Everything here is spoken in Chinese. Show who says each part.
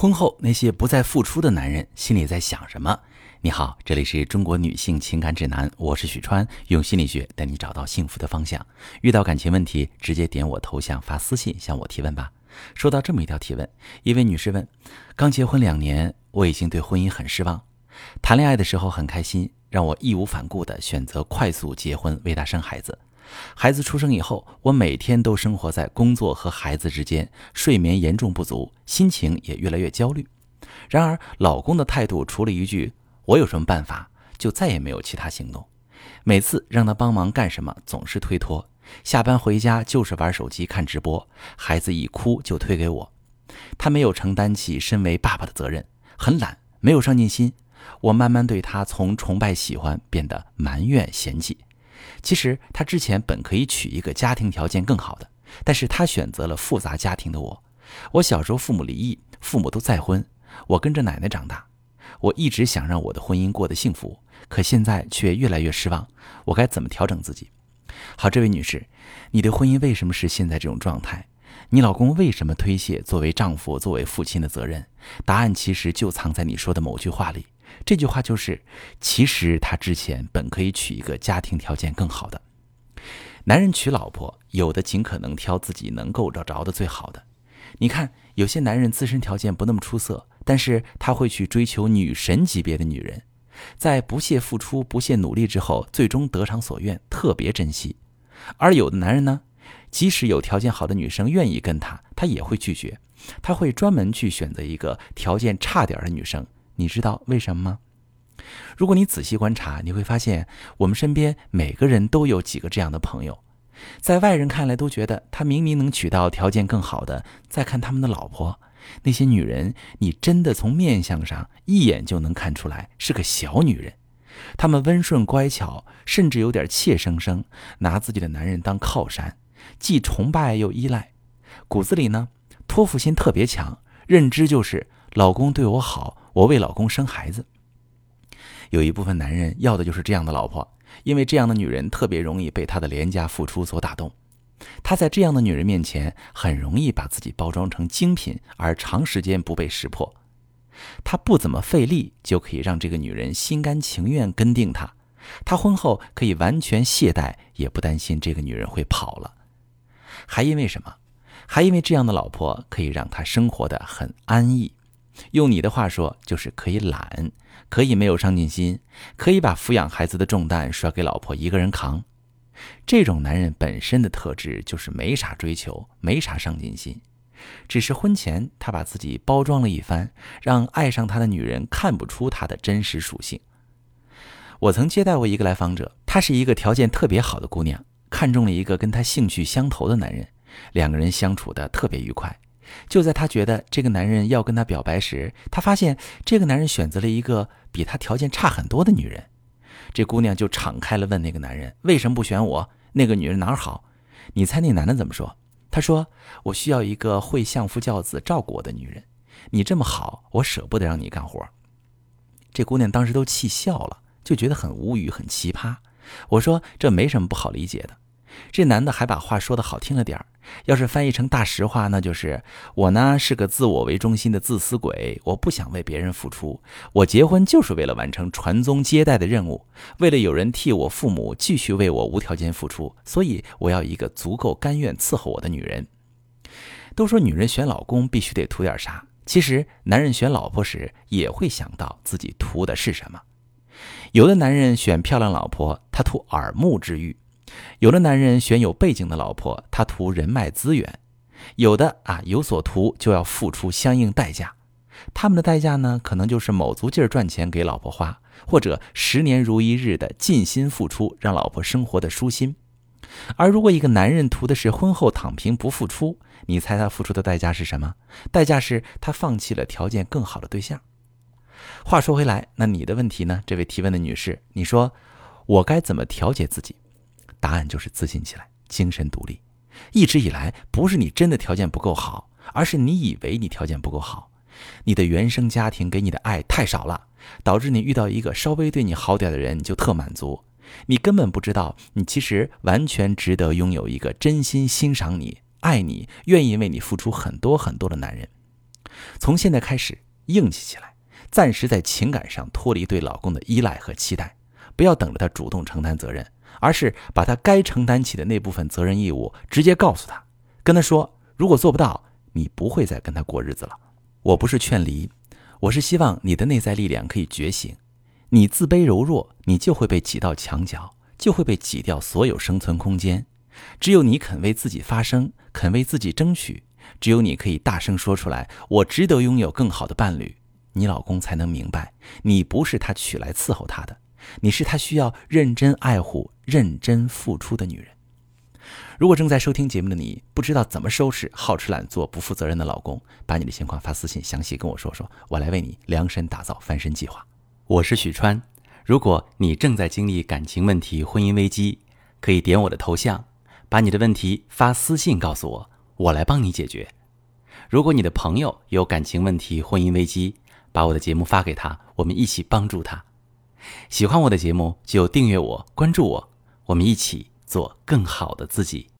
Speaker 1: 婚后那些不再付出的男人心里在想什么？你好，这里是中国女性情感指南，我是许川，用心理学带你找到幸福的方向。遇到感情问题，直接点我头像发私信向我提问吧。收到这么一条提问，一位女士问：刚结婚两年，我已经对婚姻很失望。谈恋爱的时候很开心，让我义无反顾地选择快速结婚，为他生孩子。孩子出生以后，我每天都生活在工作和孩子之间，睡眠严重不足，心情也越来越焦虑。然而，老公的态度除了一句“我有什么办法”，就再也没有其他行动。每次让他帮忙干什么，总是推脱。下班回家就是玩手机、看直播，孩子一哭就推给我。他没有承担起身为爸爸的责任，很懒，没有上进心。我慢慢对他从崇拜、喜欢变得埋怨、嫌弃。其实他之前本可以娶一个家庭条件更好的，但是他选择了复杂家庭的我。我小时候父母离异，父母都再婚，我跟着奶奶长大。我一直想让我的婚姻过得幸福，可现在却越来越失望。我该怎么调整自己？好，这位女士，你的婚姻为什么是现在这种状态？你老公为什么推卸作为丈夫、作为父亲的责任？答案其实就藏在你说的某句话里。这句话就是，其实他之前本可以娶一个家庭条件更好的男人。娶老婆，有的尽可能挑自己能够找着的最好的。你看，有些男人自身条件不那么出色，但是他会去追求女神级别的女人，在不懈付出、不懈努力之后，最终得偿所愿，特别珍惜。而有的男人呢，即使有条件好的女生愿意跟他，他也会拒绝，他会专门去选择一个条件差点的女生。你知道为什么吗？如果你仔细观察，你会发现我们身边每个人都有几个这样的朋友，在外人看来都觉得他明明能娶到条件更好的。再看他们的老婆，那些女人，你真的从面相上一眼就能看出来是个小女人。她们温顺乖巧，甚至有点怯生生，拿自己的男人当靠山，既崇拜又依赖，骨子里呢托付心特别强，认知就是老公对我好。我为老公生孩子，有一部分男人要的就是这样的老婆，因为这样的女人特别容易被她的廉价付出所打动。他在这样的女人面前很容易把自己包装成精品，而长时间不被识破。他不怎么费力就可以让这个女人心甘情愿跟定他，他婚后可以完全懈怠，也不担心这个女人会跑了。还因为什么？还因为这样的老婆可以让他生活的很安逸。用你的话说，就是可以懒，可以没有上进心，可以把抚养孩子的重担甩给老婆一个人扛。这种男人本身的特质就是没啥追求，没啥上进心，只是婚前他把自己包装了一番，让爱上他的女人看不出他的真实属性。我曾接待过一个来访者，她是一个条件特别好的姑娘，看中了一个跟她兴趣相投的男人，两个人相处的特别愉快。就在她觉得这个男人要跟她表白时，她发现这个男人选择了一个比她条件差很多的女人。这姑娘就敞开了问那个男人：“为什么不选我？那个女人哪儿好？”你猜那男的怎么说？他说：“我需要一个会相夫教子、照顾我的女人。你这么好，我舍不得让你干活。”这姑娘当时都气笑了，就觉得很无语、很奇葩。我说：“这没什么不好理解的。”这男的还把话说的好听了点儿，要是翻译成大实话，那就是我呢是个自我为中心的自私鬼，我不想为别人付出，我结婚就是为了完成传宗接代的任务，为了有人替我父母继续为我无条件付出，所以我要一个足够甘愿伺候我的女人。都说女人选老公必须得图点啥，其实男人选老婆时也会想到自己图的是什么。有的男人选漂亮老婆，他图耳目之欲。有的男人选有背景的老婆，他图人脉资源；有的啊有所图就要付出相应代价，他们的代价呢，可能就是卯足劲儿赚钱给老婆花，或者十年如一日的尽心付出，让老婆生活的舒心。而如果一个男人图的是婚后躺平不付出，你猜他付出的代价是什么？代价是他放弃了条件更好的对象。话说回来，那你的问题呢？这位提问的女士，你说我该怎么调节自己？答案就是自信起来，精神独立。一直以来，不是你真的条件不够好，而是你以为你条件不够好。你的原生家庭给你的爱太少了，导致你遇到一个稍微对你好点的人就特满足。你根本不知道，你其实完全值得拥有一个真心欣赏你、爱你、愿意为你付出很多很多的男人。从现在开始硬气起来，暂时在情感上脱离对老公的依赖和期待，不要等着他主动承担责任，而是把他该承担起的那部分责任义务直接告诉他，跟他说：如果做不到，你不会再跟他过日子了。我不是劝离，我是希望你的内在力量可以觉醒。你自卑柔弱，你就会被挤到墙角，就会被挤掉所有生存空间。只有你肯为自己发声，肯为自己争取，只有你可以大声说出来：“我值得拥有更好的伴侣。”你老公才能明白，你不是他娶来伺候他的，你是他需要认真爱护、认真付出的女人。如果正在收听节目的你不知道怎么收拾好吃懒做、不负责任的老公，把你的情况发私信，详细跟我说说，我来为你量身打造翻身计划。我是许川，如果你正在经历感情问题、婚姻危机，可以点我的头像。把你的问题发私信告诉我，我来帮你解决。如果你的朋友有感情问题、婚姻危机，把我的节目发给他，我们一起帮助他。喜欢我的节目就订阅我、关注我，我们一起做更好的自己。